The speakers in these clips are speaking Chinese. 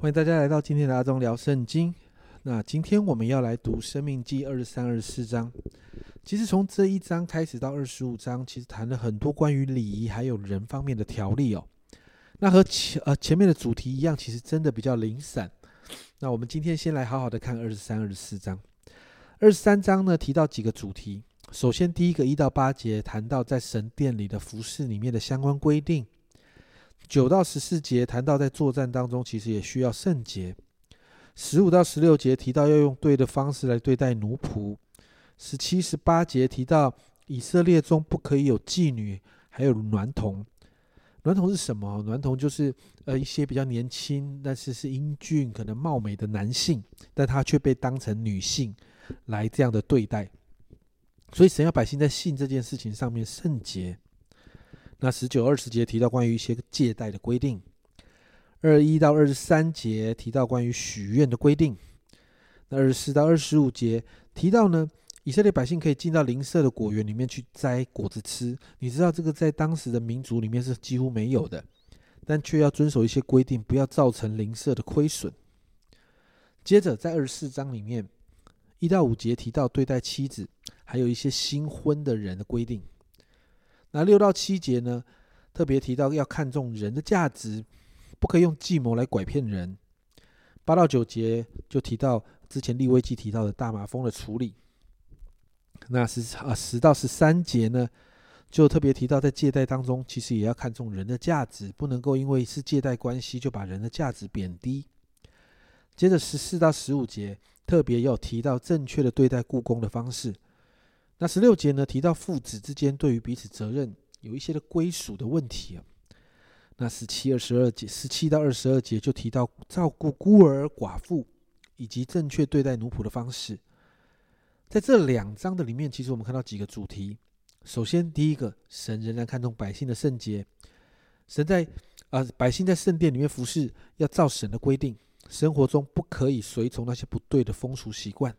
欢迎大家来到今天的阿忠聊圣经。那今天我们要来读《生命记》二十三、二十四章。其实从这一章开始到二十五章，其实谈了很多关于礼仪还有人方面的条例哦。那和前呃前面的主题一样，其实真的比较零散。那我们今天先来好好的看二十三、二十四章。二十三章呢提到几个主题。首先第一个一到八节谈到在神殿里的服饰里面的相关规定。九到十四节谈到在作战当中，其实也需要圣洁。十五到十六节提到要用对的方式来对待奴仆。十七、十八节提到以色列中不可以有妓女，还有娈童。娈童是什么？娈童就是呃一些比较年轻，但是是英俊、可能貌美的男性，但他却被当成女性来这样的对待。所以神要百姓在性这件事情上面圣洁。那十九、二十节提到关于一些借贷的规定，二一到二十三节提到关于许愿的规定，那二十四到二十五节提到呢，以色列百姓可以进到邻舍的果园里面去摘果子吃。你知道这个在当时的民族里面是几乎没有的，但却要遵守一些规定，不要造成邻舍的亏损。接着在二十四章里面一到五节提到对待妻子，还有一些新婚的人的规定。那六到七节呢，特别提到要看重人的价值，不可以用计谋来拐骗人。八到九节就提到之前立威记提到的大麻风的处理。那十啊十到十三节呢，就特别提到在借贷当中，其实也要看重人的价值，不能够因为是借贷关系就把人的价值贬低。接着十四到十五节特别要提到正确的对待故宫的方式。那十六节呢，提到父子之间对于彼此责任有一些的归属的问题啊。那十七、二十二节，十七到二十二节就提到照顾孤儿寡妇以及正确对待奴仆的方式。在这两章的里面，其实我们看到几个主题。首先，第一个，神仍然看重百姓的圣洁，神在啊百姓在圣殿里面服侍，要照神的规定，生活中不可以随从那些不对的风俗习惯。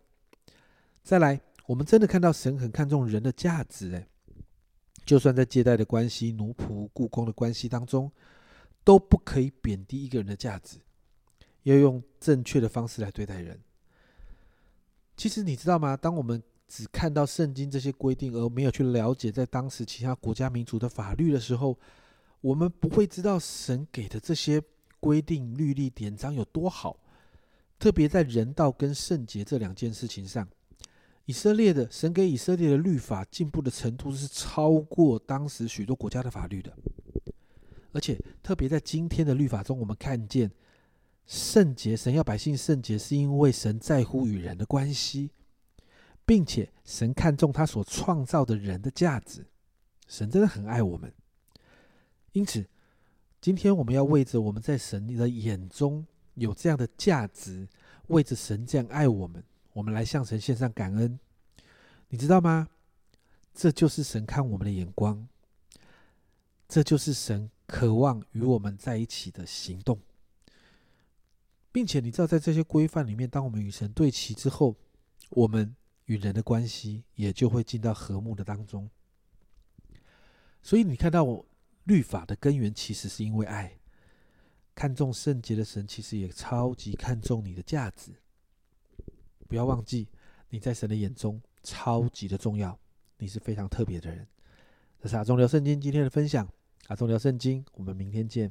再来。我们真的看到神很看重人的价值，诶，就算在借贷的关系、奴仆、雇工的关系当中，都不可以贬低一个人的价值，要用正确的方式来对待人。其实你知道吗？当我们只看到圣经这些规定，而没有去了解在当时其他国家民族的法律的时候，我们不会知道神给的这些规定、律例、典章有多好，特别在人道跟圣洁这两件事情上。以色列的神给以色列的律法进步的程度是超过当时许多国家的法律的，而且特别在今天的律法中，我们看见圣洁，神要百姓圣洁，是因为神在乎与人的关系，并且神看重他所创造的人的价值，神真的很爱我们，因此今天我们要为着我们在神的眼中有这样的价值，为着神这样爱我们。我们来向神献上感恩，你知道吗？这就是神看我们的眼光，这就是神渴望与我们在一起的行动，并且你知道，在这些规范里面，当我们与神对齐之后，我们与人的关系也就会进到和睦的当中。所以，你看到我律法的根源，其实是因为爱，看重圣洁的神，其实也超级看重你的价值。不要忘记，你在神的眼中超级的重要，你是非常特别的人。这是阿忠聊圣经今天的分享，阿忠聊圣经，我们明天见。